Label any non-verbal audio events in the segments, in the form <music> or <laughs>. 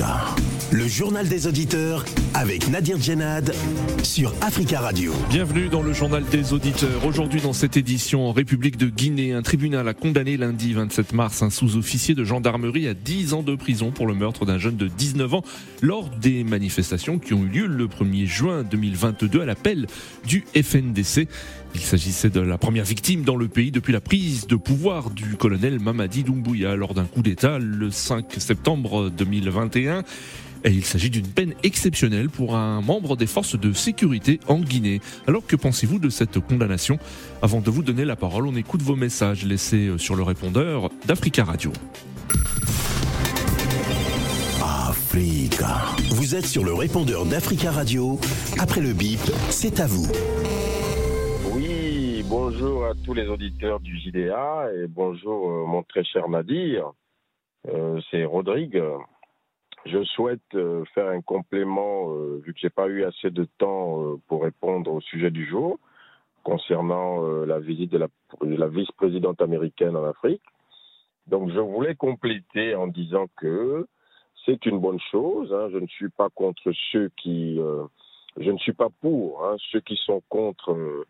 Africa. Journal des auditeurs avec Nadir Djenad sur Africa Radio. Bienvenue dans le journal des auditeurs. Aujourd'hui dans cette édition en République de Guinée, un tribunal a condamné lundi 27 mars un sous-officier de gendarmerie à 10 ans de prison pour le meurtre d'un jeune de 19 ans lors des manifestations qui ont eu lieu le 1er juin 2022 à l'appel du FNDC. Il s'agissait de la première victime dans le pays depuis la prise de pouvoir du colonel Mamadi Doumbouya lors d'un coup d'État le 5 septembre 2021. Et il s'agit d'une peine exceptionnelle pour un membre des forces de sécurité en Guinée. Alors que pensez-vous de cette condamnation? Avant de vous donner la parole, on écoute vos messages laissés sur le répondeur d'Africa Radio. Africa. Vous êtes sur le répondeur d'Africa Radio. Après le bip, c'est à vous. Oui, bonjour à tous les auditeurs du JDA et bonjour euh, mon très cher Nadir. Euh, c'est Rodrigue. Je souhaite euh, faire un complément, euh, vu que j'ai pas eu assez de temps euh, pour répondre au sujet du jour, concernant la visite de la, la vice-présidente américaine en Afrique. Donc, je voulais compléter en disant que c'est une bonne chose. Hein, je ne suis pas contre ceux qui, je ne suis pas pour hein, ceux qui sont contre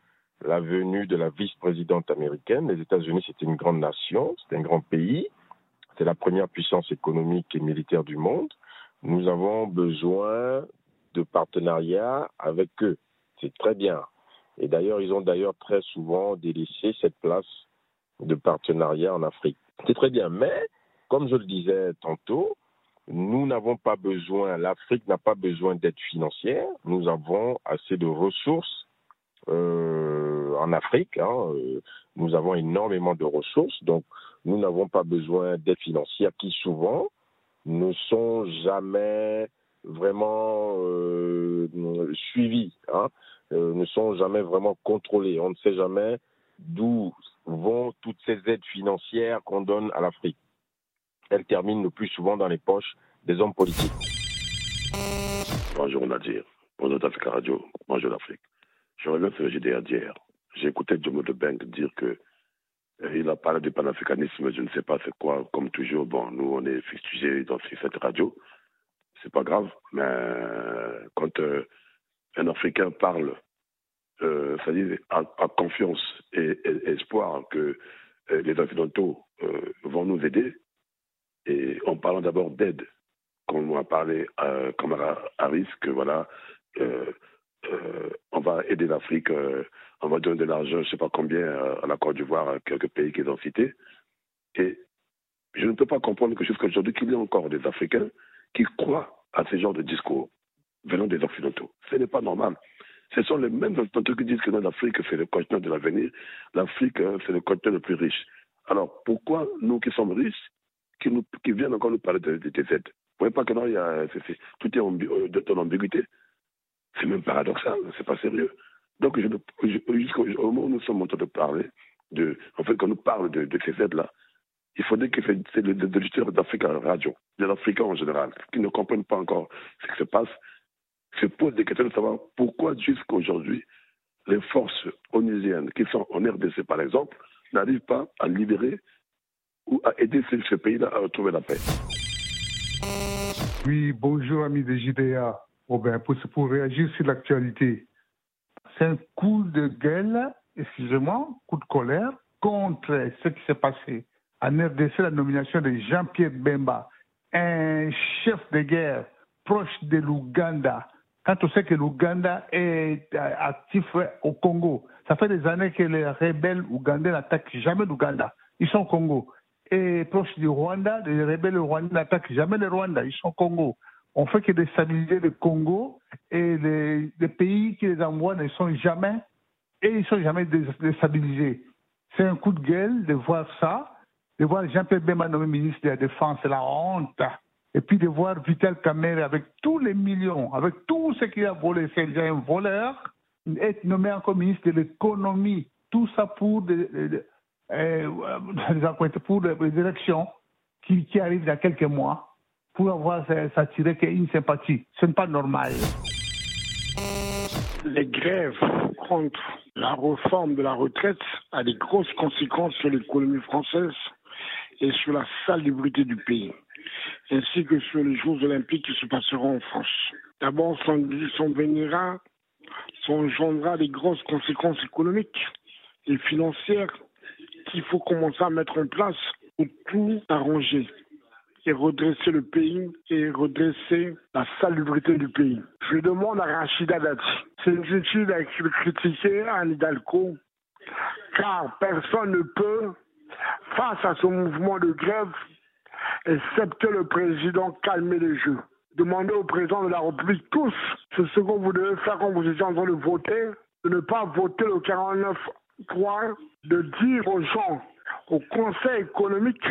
la venue de la vice-présidente américaine. Les États-Unis, c'est une grande nation, c'est un grand pays, c'est la première puissance économique et militaire du monde nous avons besoin de partenariat avec eux. C'est très bien. Et d'ailleurs, ils ont d'ailleurs très souvent délaissé cette place de partenariat en Afrique. C'est très bien. Mais, comme je le disais tantôt, nous n'avons pas besoin, l'Afrique n'a pas besoin d'aide financière. Nous avons assez de ressources euh, en Afrique. Hein. Nous avons énormément de ressources. Donc, nous n'avons pas besoin d'aide financière qui souvent ne sont jamais vraiment euh, hein, euh, ne sont jamais vraiment contrôlés. On ne sait jamais d'où vont toutes ces aides financières qu'on donne à l'Afrique. Elles terminent le plus souvent dans les poches des hommes politiques. Bonjour Nadir, bonjour Africa Radio, bonjour l'Afrique. Je reviens sur le GDR d'hier. J'ai écouté Jomo de Bank dire que il a parlé du panafricanisme, je ne sais pas c'est quoi, comme toujours. Bon, nous, on est fustigés dans cette radio. C'est pas grave, mais quand euh, un Africain parle, euh, dit, à, confiance et, espoir que euh, les Occidentaux euh, vont nous aider, et en parlant d'abord d'aide, comme on a parlé à Kamara Harris, que voilà, on va aider l'Afrique on va donner de l'argent, je ne sais pas combien, euh, à la Côte d'Ivoire, à quelques pays qu'ils ont cités. Et je ne peux pas comprendre que jusqu'à aujourd'hui, qu'il y ait encore des Africains qui croient à ce genre de discours venant des Occidentaux. Ce n'est pas normal. Ce sont les mêmes Occidentaux qui disent que l'Afrique, c'est le continent de l'avenir. L'Afrique, hein, c'est le continent le plus riche. Alors, pourquoi nous qui sommes riches, qui, viennent encore nous parler de, de, aides? Vous voyez pas que il y a, tout est euh, de ton ambiguïté C'est même paradoxal, c'est pas sérieux. Donc, jusqu'au moment où nous sommes en train de parler, de, en fait, quand nous parlons de, ces aides-là, il faudrait que c'est le auditeurs d'Africa Radio, des Africains en général, qui ne comprennent pas encore ce qui se passe, se posent des questions de savoir pourquoi jusqu'à aujourd'hui, les forces onusiennes qui sont en RDC, par exemple, n'arrivent pas à libérer ou à aider ce, pays-là à retrouver la paix. Oui, bonjour amis de JDA. Robin, pour, pour réagir sur l'actualité, c'est un coup de gueule, excusez-moi, coup de colère contre ce qui s'est passé en RDC, la nomination de Jean-Pierre Bemba, un chef de guerre proche de l'Ouganda. Quand on sait que l'Ouganda est euh, actif au Congo, ça fait des années que les rebelles ougandais n'attaquent jamais l'Ouganda. Ils sont au Congo. Et proche du Rwanda, les rebelles rwandais n'attaquent jamais le Rwanda. Ils sont au Congo on fait que déstabiliser le Congo et les, pays qui les envoient ne sont jamais, et ils sont jamais déstabilisés. C'est un coup de gueule de voir ça, de voir Jean-Pierre Bemba nommé ministre de la Défense, c'est la honte. Et puis de voir Vital Kamere avec tous les millions, avec tout ce qu'il a volé, c'est déjà un voleur, être nommé encore ministre de l'économie. Tout ça pour des, euh, élections qui arrivent dans quelques mois pour avoir s'attirer une sympathie. Ce n'est pas normal. Les grèves contre la réforme de la retraite a des grosses conséquences sur l'économie française et sur la salubrité du pays. ainsi que sur les Jeux olympiques qui se passeront en France. D'abord, son, son engendrera des grosses conséquences économiques et financières qu'il faut commencer à mettre en place pour tout arranger et redresser le pays et redresser la salubrité du pays. Je demande à Rachida Dati, c'est inutile de critiquer Anne Hidalgo, car personne ne peut, face à ce mouvement de grève, excepté le président, calmer les jeux. Demandez au président de la République tous, c'est ce que vous devez faire quand vous êtes en train de voter, de ne pas voter le 49.3, de dire aux gens, au Conseil économique,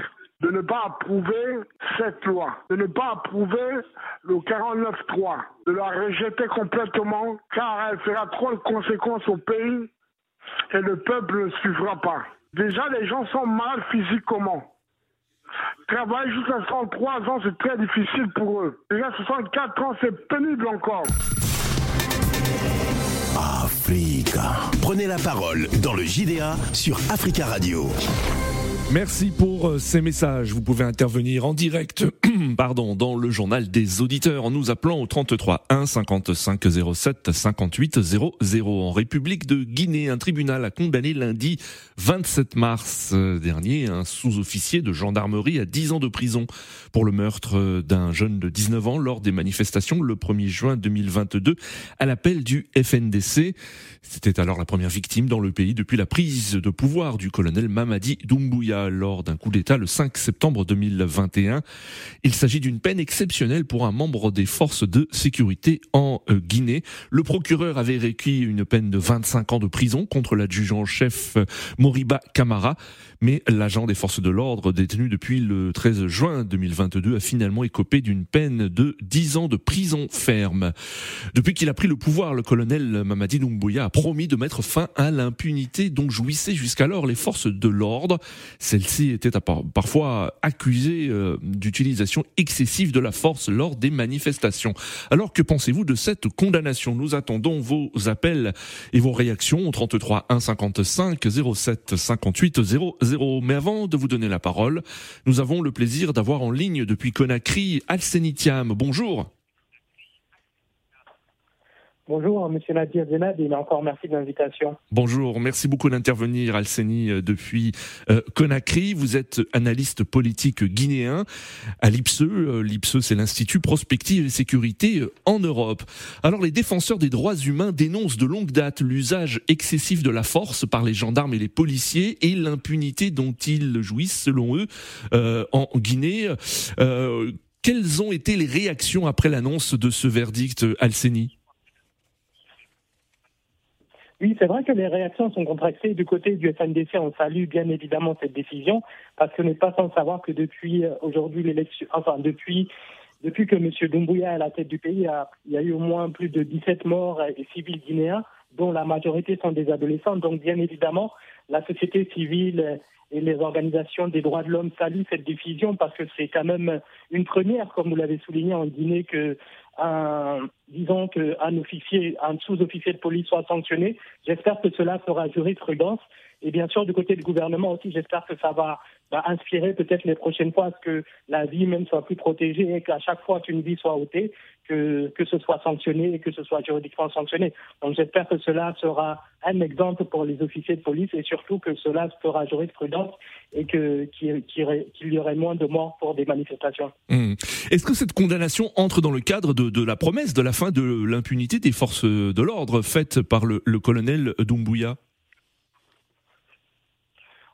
de ne pas approuver cette loi, de ne pas approuver le 49.3, de la rejeter complètement, car elle fera trop de conséquences au pays et le peuple ne suivra pas. Déjà, les gens sont mal physiquement. Travailler jusqu'à 63 ans, c'est très difficile pour eux. Déjà, 64 ans, c'est pénible encore. Africa. Prenez la parole dans le JDA sur Africa Radio. Merci pour euh, ces messages. Vous pouvez intervenir en direct, <clears throat> pardon, dans le journal des auditeurs en nous appelant au 33 1 55 07 58 00. En République de Guinée, un tribunal a condamné lundi 27 mars euh, dernier un sous-officier de gendarmerie à 10 ans de prison pour le meurtre euh, d'un jeune de 19 ans lors des manifestations le 1er juin 2022 à l'appel du FNDC. C'était alors la première victime dans le pays depuis la prise de pouvoir du colonel Mamadi Doumbouya lors d'un coup d'État le 5 septembre 2021. Il s'agit d'une peine exceptionnelle pour un membre des forces de sécurité en euh, Guinée. Le procureur avait requis une peine de 25 ans de prison contre l'adjudant-chef euh, Moriba Kamara, mais l'agent des forces de l'ordre détenu depuis le 13 juin 2022 a finalement écopé d'une peine de 10 ans de prison ferme. Depuis qu'il a pris le pouvoir, le colonel Mamadi Doumbouya a promis de mettre fin à l'impunité dont jouissaient jusqu'alors les forces de l'ordre. Celle-ci était parfois accusée euh, d'utilisation excessive de la force lors des manifestations. Alors que pensez-vous de cette condamnation? Nous attendons vos appels et vos réactions au 33 1 55 07 58 00. Mais avant de vous donner la parole, nous avons le plaisir d'avoir en ligne depuis Conakry Alcenitiam. Bonjour. Bonjour, Monsieur Nadir Zenad, et encore merci de l'invitation. Bonjour, merci beaucoup d'intervenir, Alceni, euh, depuis euh, Conakry. Vous êtes analyste politique guinéen à l'IPSE. Euh, L'IPSE, c'est l'Institut Prospective et Sécurité en Europe. Alors, les défenseurs des droits humains dénoncent de longue date l'usage excessif de la force par les gendarmes et les policiers et l'impunité dont ils jouissent, selon eux, en Guinée. quelles ont été les réactions après l'annonce de ce verdict, Alceni oui, c'est vrai que les réactions sont contractées du côté du FNDC. On salue bien évidemment cette décision parce qu'on n'est pas sans savoir que depuis euh, aujourd'hui l'élection, enfin depuis depuis que M. Doumbouya est à la tête du pays, il y a eu au moins plus de 17 morts et civils guinéens, dont la majorité sont des adolescents. Donc bien évidemment, la société civile et les organisations des droits de l'homme saluent cette décision parce que c'est quand même une première, comme vous l'avez souligné en Guinée, que un, disons qu'un officier, un sous-officier de police soit sanctionné. J'espère que cela fera jurisprudence. Et bien sûr, du côté du gouvernement aussi, j'espère que ça va, inspirer peut-être les prochaines fois à ce que la vie même soit plus protégée et qu'à chaque fois qu'une vie soit ôtée, que, que ce soit sanctionné et que ce soit juridiquement sanctionné. Donc j'espère que cela sera un exemple pour les officiers de police et surtout que cela fera jurisprudence et qu'il y aurait moins de morts pour des manifestations. Mmh. Est-ce que cette condamnation entre dans le cadre de, de la promesse de la fin de l'impunité des forces de l'ordre faite par le, le colonel Doumbouya?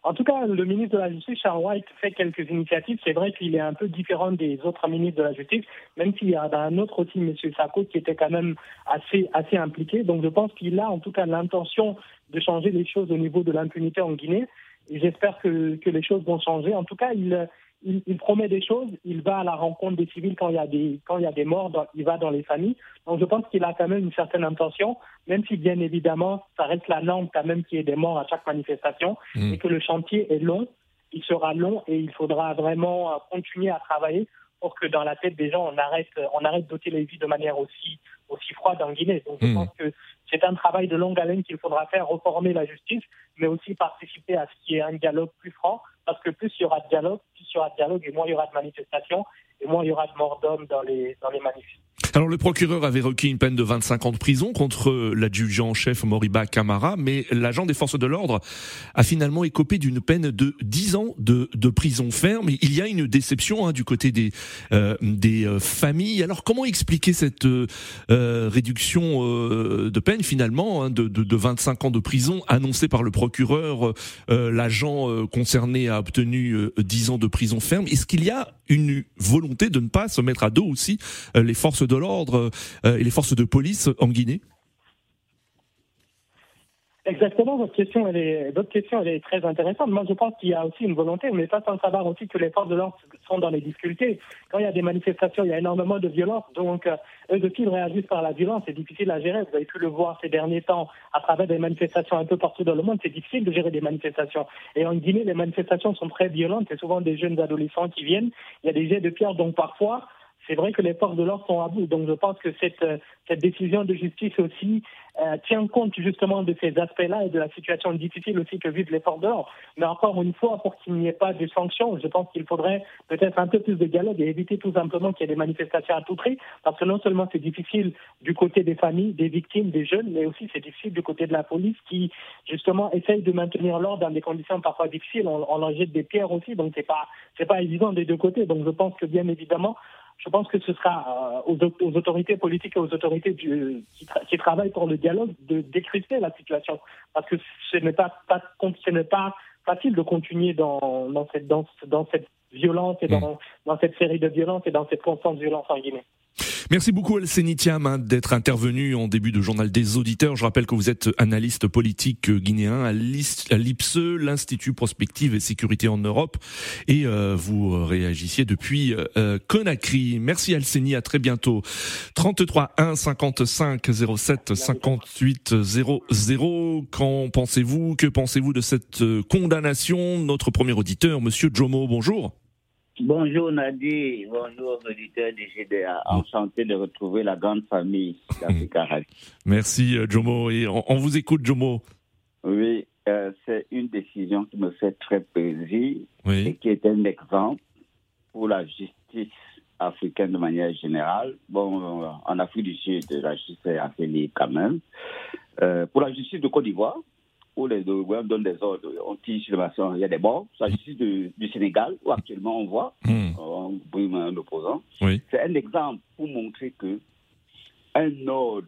En tout cas, le ministre de la Justice, Charles White, fait quelques initiatives. C'est vrai qu'il est un peu différent des autres ministres de la Justice, même s'il y a un autre aussi, M. Sako, qui était quand même assez, assez impliqué. Donc je pense qu'il a en tout cas l'intention de changer les choses au niveau de l'impunité en Guinée. J'espère que, que les choses vont changer. En tout cas, il, il, promet des choses, il va à la rencontre des civils quand il y a des, quand il y a des morts, il va dans les familles. Donc je pense qu'il a quand même une certaine intention, même si bien évidemment, ça reste la norme quand même qu'il y ait des morts à chaque manifestation mmh. et que le chantier est long, il sera long et il faudra vraiment continuer à travailler pour que dans la tête des gens, on arrête, on arrête d'ôter les vies de manière aussi, aussi froide en Guinée. Donc je mmh. pense que c'est un travail de longue haleine qu'il faudra faire, reformer la justice, mais aussi participer à ce qui est un dialogue plus franc parce que plus il y aura de dialogue, plus il y aura de dialogue et moins il y aura de manifestations et moins il y aura de morts d'hommes dans les, dans les manifs. Alors le procureur avait requis une peine de 25 ans de prison contre l'adjudant en chef Moriba Kamara, mais l'agent des forces de l'ordre a finalement écopé d'une peine de 10 ans de, de prison ferme. Il y a une déception hein, du côté des, euh, des euh, familles. Alors comment expliquer cette euh, réduction euh, de peine finalement hein, de, de, de, 25 ans de prison annoncée par le procureur L'agent concerné a obtenu 10 ans de prison ferme? Est-ce qu'il y a une volonté de ne pas se mettre à dos aussi les forces de l'ordre euh, et les forces de police en Guinée Exactement, votre question, est, est très intéressante. Moi, je pense qu'il y a aussi une volonté, mais pas sans savoir aussi que les forces de l'ordre sont dans les difficultés. Quand il y a des manifestations, il y a énormément de violence. Donc, euh, eux de ils réagissent par la violence. C'est difficile à gérer. Vous avez pu le voir ces derniers temps à travers des manifestations un peu partout dans le monde. C'est difficile de gérer des manifestations. Et en Guinée, les manifestations sont très violentes. C'est souvent des jeunes adolescents qui viennent. Il y a des jets de pierre. Donc, parfois, c'est vrai que les forces de l'ordre sont à bout. Donc je pense que cette, euh, cette décision de justice aussi euh, tient compte justement de ces aspects-là et de la situation difficile aussi que vivent les forces de l'ordre. Mais encore une fois, pour qu'il n'y ait pas de sanctions, je pense qu'il faudrait peut-être un peu plus de dialogue et éviter tout simplement qu'il y ait des manifestations à tout prix. Parce que non seulement c'est difficile du côté des familles, des victimes, des jeunes, mais aussi c'est difficile du côté de la police qui justement essaye de maintenir l'ordre dans des conditions parfois difficiles. On, on en jette des pierres aussi, donc c'est pas c'est pas évident des deux côtés. Donc je pense que bien évidemment je pense que ce sera euh, aux, autorités politiques et aux autorités du, qui, travaillent pour le dialogue de décrypter la situation. Parce que ce n'est pas, pas, ce n'est pas facile de continuer dans, dans, cette, dans, dans cette violence et dans, mm. dans cette série de violences et dans cette constante violence en Guinée. Merci beaucoup Elseni Thiam hein, d'être intervenu en début de journal des auditeurs. Je rappelle que vous êtes analyste politique guinéen à l'IPSE, l'Institut Prospective et Sécurité en Europe, et euh, vous réagissiez depuis euh, Conakry. Merci Elseni, à très bientôt. 33 1 55 07 58 00. Qu'en pensez-vous? Que pensez-vous de cette euh, condamnation? Notre premier auditeur, Monsieur Jomo, bonjour. Bonjour Nadi, bonjour auditeurs du GDA. Enchanté de retrouver la grande famille d'Africa Merci euh, Jomo et on, vous écoute Jomo. Oui, euh, c'est une décision qui me fait très plaisir et qui est un exemple pour la justice africaine de manière générale. Bon, euh, en Afrique du Sud, la justice est assez libre quand même. pour la justice de Côte d'Ivoire, où les gouvernements donnent des ordres, on tire sur le il y a des morts. S'agissant du, du Sénégal, où actuellement on voit, hmm. on brûle un opposant. C'est un exemple pour montrer que un ordre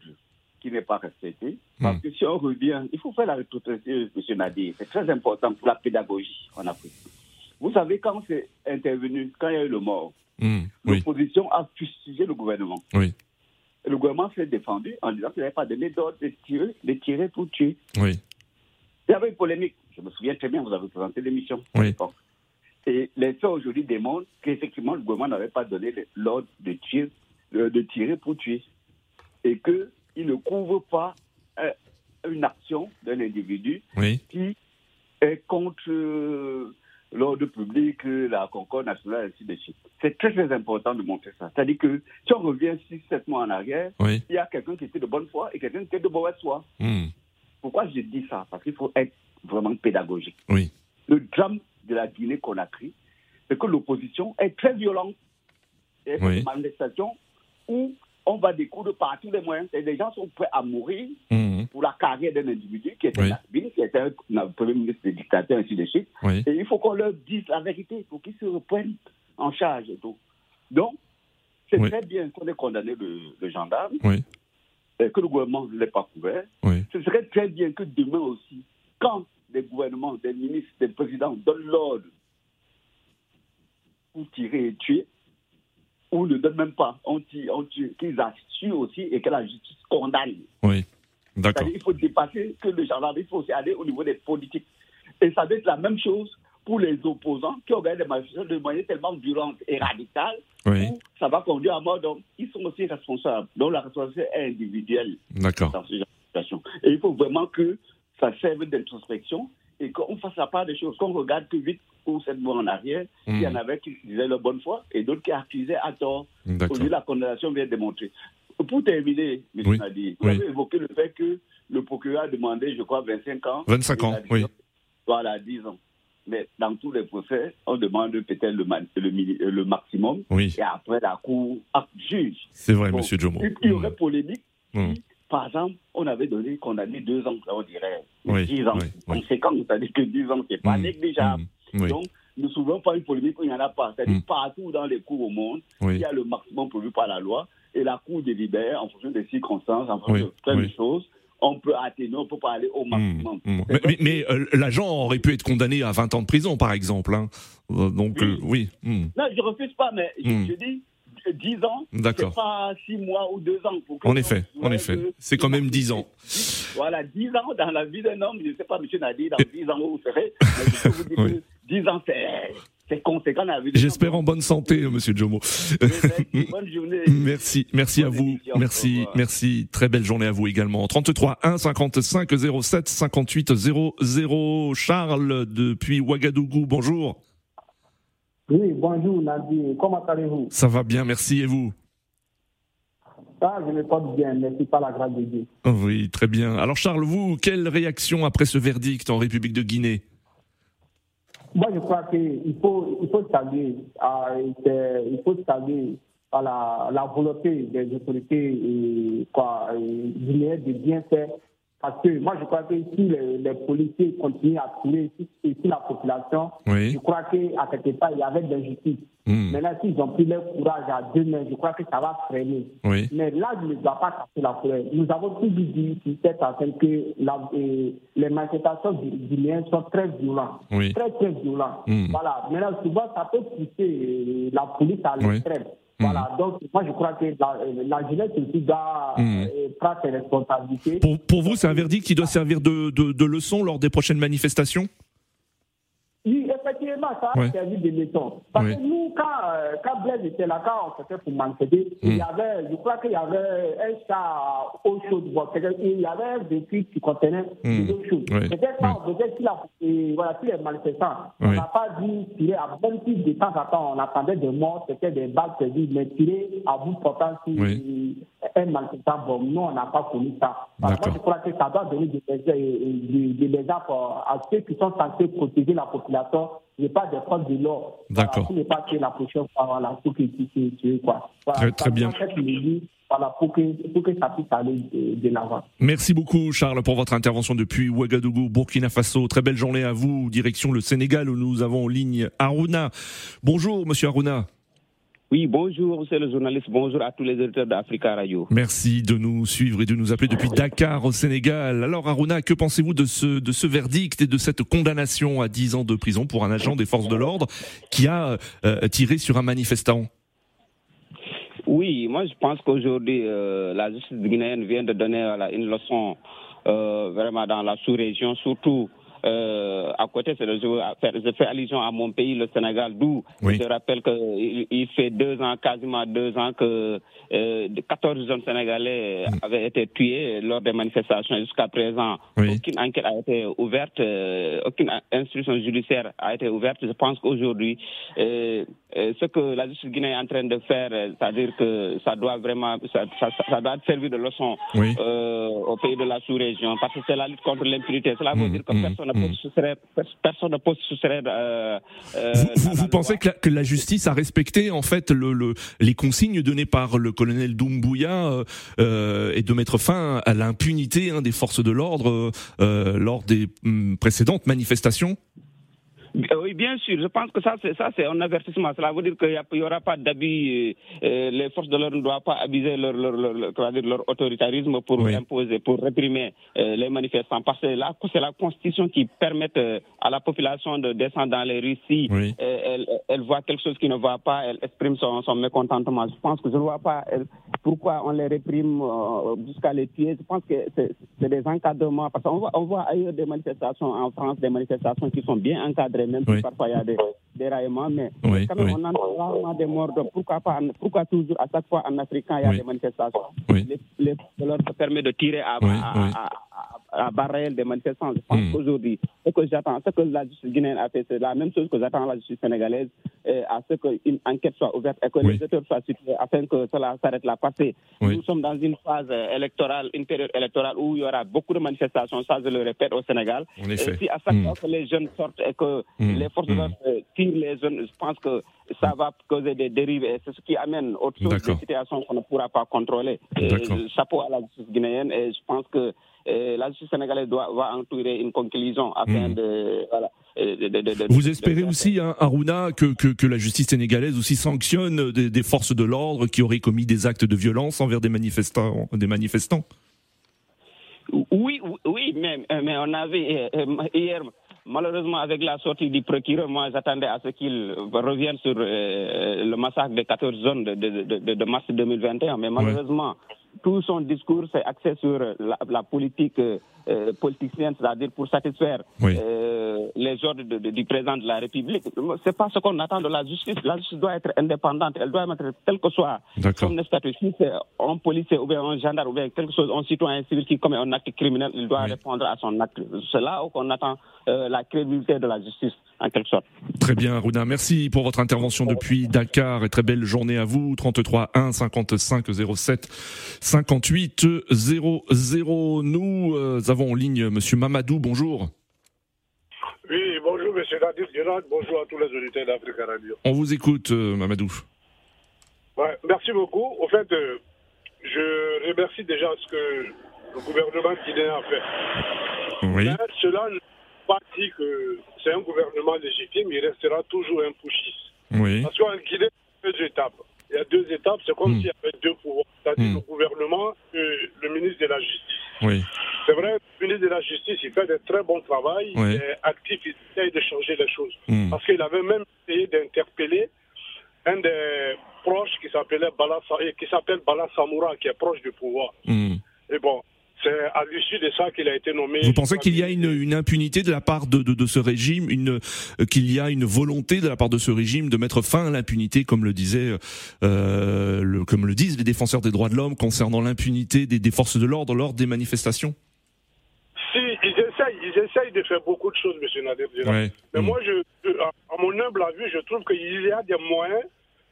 qui n'est pas respecté, parce hmm. que si on revient, il faut faire la rétrospective, M. Nadir, c'est très important pour la pédagogie en Afrique. Vous savez, quand c'est intervenu, quand il y a eu le mort, hmm. l'opposition a fustigé le gouvernement. Oui. le gouvernement s'est défendu en disant qu'il n'avait pas donné d'ordre de tirer, de tirer pour tuer. Oui. Il y avait une polémique. Je me souviens très bien, vous avez présenté l'émission. Oui. Et les faits aujourd'hui démontrent qu'effectivement, le gouvernement n'avait pas donné l'ordre de tirer, de tirer pour tuer. Et qu'il ne couvre pas euh, une action d'un individu qui est contre euh, l'ordre public, la concorde nationale, ainsi de suite. C'est très, très important de montrer ça. C'est-à-dire que si on revient 6-7 mois en arrière, il y a quelqu'un qui était de bonne foi et quelqu'un qui était de mauvaise foi. Hmm. Pourquoi je dis ça? Parce qu'il faut être vraiment pédagogique. Oui. Le drame de la Guinée-Conakry, c'est que l'opposition est très violente. C'est une manifestation où on va découdre par tous les moyens. Et les gens sont prêts à mourir mhm. pour la carrière d'un individu qui était oui. qui était un, premier ministre des dictateurs, ainsi de suite. Et il faut qu'on leur dise la vérité pour qu'ils se reprennent en charge et tout. Donc, c'est très bien qu'on ait condamné le, le gendarme que le gouvernement ne l'ait pas couvert. Ce serait très bien que demain aussi, quand des gouvernements, des ministres, des présidents donnent l'ordre pour tirer et tuer, ou ne donnent même pas, on tire, on tue, qu'ils assurent aussi et que la justice condamne. Oui, d'accord. Il faut dépasser que le gendarme, il faut aussi aller au niveau des politiques. Et ça doit être la même chose pour les opposants qui organisent des manifestations de manière tellement violente et radicale, ça va conduire à mort. Donc, ils sont aussi responsables. Donc, la responsabilité est individuelle dans ce genre de situation. Et il faut vraiment que ça serve d'introspection et qu'on fasse la part des choses, qu'on regarde que 8 ou 7 mois en arrière, il y en hmm. avait qui disaient leur bonne foi et d'autres qui accusaient à tort. Aujourd'hui, la condamnation vient démontrer. Pour terminer, M. Oui. Nadi, vous avez évoqué le fait que le procureur a demandé, je crois, 25 ans. 25 ans, oui. Voilà, 10 ans. Mais dans tous les procès, on demande peut-être le, le, maximum. Et après, la Cour juge. C'est vrai, M. Monsieur Jomo. Il y aurait mm. polémique mm. par exemple, on avait donné, condamné deux ans, on dirait, oui, 10 ans. Oui, Conséquent, c'est-à-dire que 10 ans, c'est pas mm. négligeable. Donc, ne souvent pas une polémique il n'y en a pas. C'est-à-dire partout dans les cours au monde, il y a le maximum prévu par la loi et la Cour délibère en fonction des circonstances, en fonction de plein de choses on peut atténuer, on peut pas aller au maximum. Mais, euh, l'agent aurait pu être condamné à 20 ans de prison, par exemple. Hein. Euh, donc, oui. Euh, non, je refuse pas, mais je, dis 10 ans, c'est pas 6 mois ou 2 ans. Pour en effet, en effet. C'est quand même 10 ans. Voilà, 10 ans dans la vie d'un homme, je ne sais pas, M. Nadi, dans 10 ans où vous serez, <laughs> mais je peux vous dire que 10 ans, c'est conséquent dans la vie J'espère en bonne santé, Monsieur Jomo. Bonne journée. <laughs> Merci, merci à vous. Merci, merci. Très belle journée à vous également. 33 1 55 07 58 00. Charles depuis Ouagadougou, bonjour. Oui, bonjour Nadir. Comment allez-vous? Ça va bien, merci. Et vous? Ah, je me porte bien, merci pas la grâce de Dieu. Oui, très bien. Alors Charles, vous, quelle réaction après ce verdict en République de Guinée? Moi, je crois qu'il faut, il faut saluer, euh, il faut saluer à la, la, volonté des autorités et, quoi, guinéennes de bien faire. Parce que moi, je crois que si les, les policiers continuent à tuer, si, si la population, je crois qu'à quelque part, il y avait de l'injustice. Hmm. Maintenant, s'ils ont pris leur courage à deux mains, je crois que ça va freiner. Mais là, je ne dois pas casser la forêt. Nous avons toujours dit sur cette affaire que la, euh, les manifestations guinéennes sont très violentes. Très, très violentes. Hmm. Voilà. Maintenant, souvent, ça peut pousser euh, la police à l'extrême. Voilà, hmm. donc moi je crois que la, la jeunesse aussi doit euh, prendre ses responsabilités. Pour, pour vous, c'est un verdict qui doit servir de, de, de leçon lors des prochaines manifestations? Ça a servi de leçon. Parce que nous, quand, euh, quand Blaise était là, quand on s'était pour manquer, il y mm. avait, je crois qu'il y avait un chat au chaud, il y avait un véhicule qui contenait mm. l'eau chaude. Peut-être quand on faisait si, voilà, si les manifestants, on n'a pas dit tirer à bon titre de temps en temps, on attendait des morts, c'était des balles perdues, mais tirer à bout portant si un manifestant, bon, nous, on n'a pas connu ça. Moi, je crois que ça doit donner des, des, des, à ceux qui sont censés protéger la population. Il n'y a pas de force de l'ordre. D'accord. Voilà, n'est pas que la prochaine fois, voilà, pour qu'ils puissent tuer, quoi. Voilà, très, très bien. Voilà, pour que, pour que ça puisse aller de, de l'avant. Merci beaucoup, Charles, pour votre intervention depuis Ouagadougou, Burkina Faso. Très belle journée à vous, direction le Sénégal, où nous avons en ligne Aruna. Bonjour, monsieur Aruna. Oui, bonjour, c'est le journaliste. Bonjour à tous les auditeurs d'Africa Radio. Merci de nous suivre et de nous appeler depuis Dakar au Sénégal. Alors, Aruna, que pensez-vous de ce, de ce verdict et de cette condamnation à 10 ans de prison pour un agent des forces de l'ordre qui a euh, tiré sur un manifestant? Oui, moi je pense qu'aujourd'hui, euh, la justice guinéenne vient de donner une leçon euh, vraiment dans la sous-région, surtout euh, à côté, c'est je, fais allusion à mon pays, le Sénégal, d'où je rappelle qu'il il fait deux ans, quasiment deux ans que euh, 14 jeunes Sénégalais mm. avaient été tués lors des manifestations. Jusqu'à présent, aucune enquête a été ouverte, euh, aucune instruction judiciaire a été ouverte. Je pense qu'aujourd'hui, euh, euh, ce que la justice guinéenne est en train de faire, c'est-à-dire que ça doit vraiment, ça, ça, ça doit servir de leçon au pays de la sous-région, parce que c'est la lutte contre l'impunité. Cela veut mm. dire que mm. personne personne soustraire. Euh, euh, vous, vous, pensez que la, que la, justice a respecté en fait le, le, les consignes données par le colonel Doumbouya euh, et de mettre fin à l'impunité hein, des forces de l'ordre euh, lors des hum, précédentes manifestations? Oui, bien sûr. Je pense que ça, c'est ça, c'est un avertissement. Cela veut dire qu'il n'y aura pas d'abus. Euh, les forces de l'ordre ne doivent pas abuser leur, leur, leur, leur autoritarisme pour imposer, pour réprimer euh, les manifestants. Parce que là, c'est la Constitution qui permet à la population de descendre dans les rues si elle, elle, voit quelque chose qui ne va pas, elle exprime son, son mécontentement. Je pense que je ne vois pas pourquoi on les réprime jusqu'à les tuer. Je pense que c'est des encadrements. Parce qu'on voit, on voit ailleurs des manifestations en France, des manifestations qui sont bien encadrées même si parfois il y a des déraillements, mais quand même, on a rarement des morts. pourquoi, pas, pourquoi toujours, à chaque fois en Afrique, il y a des manifestations Les, les, ça permet de tirer à, à Barrel des manifestants. Je pense hmm. qu'aujourd'hui, ce que j'attends, ce que la justice guinéenne a fait, c'est la même chose que j'attends la justice sénégalaise à ce qu'une enquête soit ouverte et que les auteurs soient situés afin que cela s'arrête là. Parce que nous sommes dans une phase électorale, une période électorale où il y aura beaucoup de manifestations, ça je le répète, au Sénégal. Et si à chaque hmm. fois que les jeunes sortent et que hmm. les forces de l'ordre tirent les jeunes, je pense que ça va causer des dérives et c'est ce qui amène autre chose, des situations qu'on ne pourra pas contrôler. chapeau à la justice guinéenne et je pense que la justice sénégalaise doit, va entourer une conclusion afin hmm. de, voilà, Vous espérez aussi, hein, Aruna, que, que, que, la justice sénégalaise aussi sanctionne des, des forces de l'ordre qui auraient commis des actes de violence envers des manifestants, des manifestants? Oui, oui, mais, mais on avait euh, hier Malheureusement, avec la sortie du procureur, moi, j'attendais à ce qu'il revienne sur euh, le massacre des 14 zones de, de, de, mars 2021. Mais malheureusement, tout son discours s'est axé sur la, politique euh, politicienne, c'est-à-dire pour satisfaire euh, les ordres du président de la République. C'est pas ce qu'on attend de la justice. La justice doit être indépendante. Elle doit être tel que soit son statut. Si c'est un policier ou bien un gendarme ou bien quelque chose, un citoyen civil qui commet un acte criminel, il doit répondre à son acte. C'est là qu'on attend euh, la crédibilité de la justice, en quelque sorte. Très bien, Runa. Merci pour votre intervention depuis Dakar et très belle journée à vous. 33 1 55 07 58 00. Nous euh, avons en ligne Monsieur Mamadou. Bonjour. Oui, bonjour Monsieur Nadir Gérard. Bonjour à tous les auditeurs d'Africa Radio. On vous écoute, euh, Mamadou. Ouais, merci beaucoup. Au fait, je remercie déjà ce que le gouvernement guinéen a fait. Oui. cela pas dit que c'est un gouvernement légitime, il restera toujours un pushiste. Oui. Parce qu'en Guinée, il y a deux étapes. Il y a deux étapes, c'est comme hmm. s'il y avait deux pouvoirs, c'est-à-dire hmm. le gouvernement et le ministre de la Justice. Oui. C'est vrai, le ministre de la Justice, il fait de très bon travail, il est actif, il essaye de changer les choses. Hmm. Parce qu'il avait même essayé d'interpeller un des proches qui s'appelait Bala, qui s'appelle Bala Samoura, qui est proche du pouvoir. Et bon, c'est à l'issue de ça qu'il a été nommé. Vous pensez qu'il y a une, une, impunité de la part de, de, de ce régime, une, euh, qu'il y a une volonté de la part de ce régime de mettre fin à l'impunité, comme le disait, euh, le, comme le disent les défenseurs des droits de l'homme concernant l'impunité des, des, forces de l'ordre lors des manifestations? Si, ils essayent, ils essayent de faire beaucoup de choses, M. Nader. Mais mm. moi, je, à mon humble avis, je trouve qu'il y a des moyens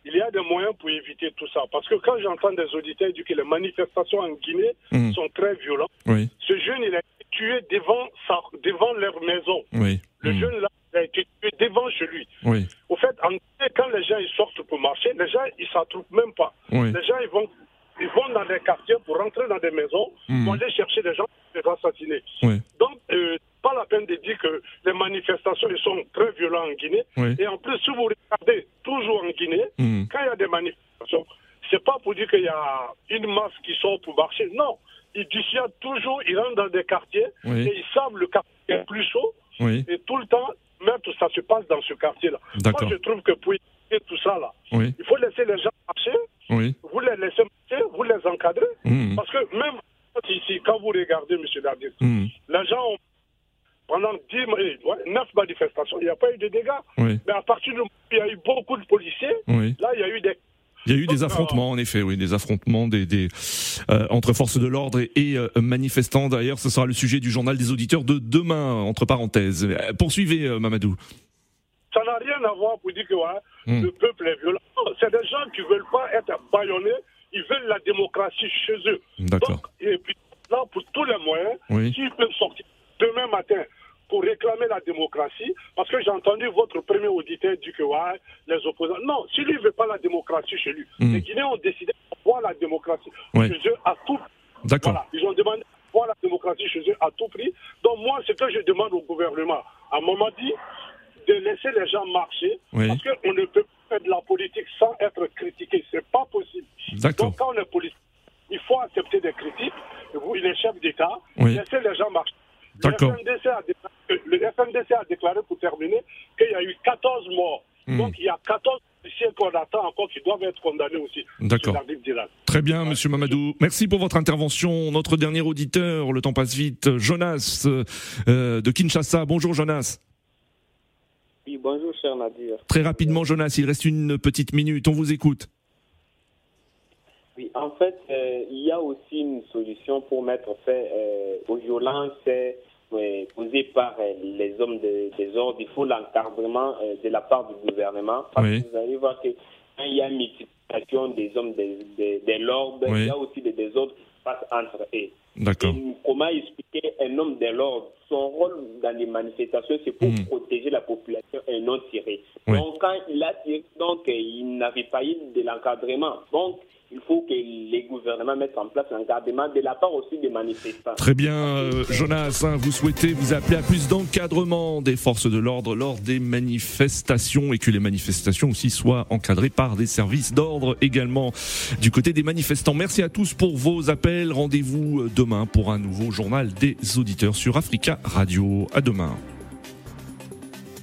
il y a des moyens pour éviter tout ça. Parce que quand j'entends des auditeurs dire que les manifestations en Guinée mhm. sont très violentes, ce jeune, il a été tué devant, sa, devant leur maison. Le mhm. jeune, là, il a été tué devant chez lui. Au fait, en quand les gens ils sortent pour marcher, les gens, ils ne s'en même pas. Les gens, ils vont, ils vont dans des quartiers pour rentrer dans des maisons, mhm. pour aller chercher des gens pour les assassiner. Donc, euh, pas la peine de dire que les manifestations ils sont très violentes en Guinée. Et en plus, si vous regardez toujours en Guinée, hmm. quand il y a des manifestations, c'est pas pour dire qu'il y a une masse qui sort pour marcher. Non. Ils dissuadent toujours, ils rentrent dans des quartiers et ils savent le quartier est plus chaud. Et tout le temps, même tout ça se passe dans ce quartier-là. Moi, je trouve que pour éviter tout ça, là, il faut laisser les gens marcher. Vous les laissez marcher, vous les encadrez. Hmm. Parce que même ici, quand vous regardez, M. Dardir, hmm. les gens ont pendant 10, 9 eh, manifestations, il n'y a pas eu de dégâts. Mais à partir du moment où il y a eu beaucoup de policiers, là, il y a eu des il y a eu des affrontements, en effet, oui, des affrontements des, des euh, entre forces de l'ordre et, euh, manifestants. D'ailleurs, ce sera le sujet du journal des auditeurs de demain, entre parenthèses. Euh, poursuivez, Mamadou. Ça n'a rien à voir pour dire que hmm. le peuple est violent. C'est des gens qui ne veulent pas être baillonnés, ils veulent la démocratie chez eux. D'accord. Et puis là, pour tous les moyens, s'ils peuvent sortir demain matin pour réclamer la démocratie, parce que j'ai entendu votre premier auditeur dire que les opposants. Non, si lui ne veut pas la démocratie chez lui, hmm. les Guinéens ont décidé voir la démocratie chez eux à tout prix. D'accord. Ils ont demandé voir la démocratie chez eux à tout prix. Donc moi, ce que je demande au gouvernement, à un moment dit, de laisser les gens marcher, parce qu'on ne peut pas faire de la politique sans être critiqué. C'est pas possible. Donc quand on est politique, il faut accepter des critiques. Vous, il est chef d'État, laissez les gens marcher. Le FNDC, a déclaré, pour terminer, qu'il y a eu 14 morts. Hmm. Donc il y a 14 policiers qu'on attend encore qui doivent être condamnés aussi. D'accord. Très bien, Monsieur Mamadou. Merci pour votre intervention. Notre dernier auditeur, le temps passe vite, Jonas euh, de Kinshasa. Bonjour Jonas. Oui, bonjour cher Nadir. Très rapidement Jonas, il reste une petite minute, on vous écoute. Oui, Oui, en fait, euh, il y a aussi une solution pour mettre fin euh, aux violences euh, posées par les hommes de, des ordres. Il faut l'encadrement de la part du gouvernement. Parce que vous allez voir que quand il y a une multiplication des hommes de, de, l'ordre, il y a aussi des désordres qui se passent entre eux. D'accord. Comment expliquer un homme de l'ordre Son rôle dans les manifestations, c'est pour hmm. protéger la population et non tirer. Donc, quand il a tiré, donc, il n'avait pas eu de l'encadrement. Donc, il faut que les gouvernements mettent en place un gardement de la part aussi des manifestants. Très bien, euh, Jonas, hein, vous souhaitez vous appeler à plus d'encadrement des forces de l'ordre lors des manifestations et que les manifestations aussi soient encadrées par des services d'ordre également du côté des manifestants. Merci à tous pour vos appels. Rendez-vous demain pour un nouveau journal des auditeurs sur Africa Radio. À demain.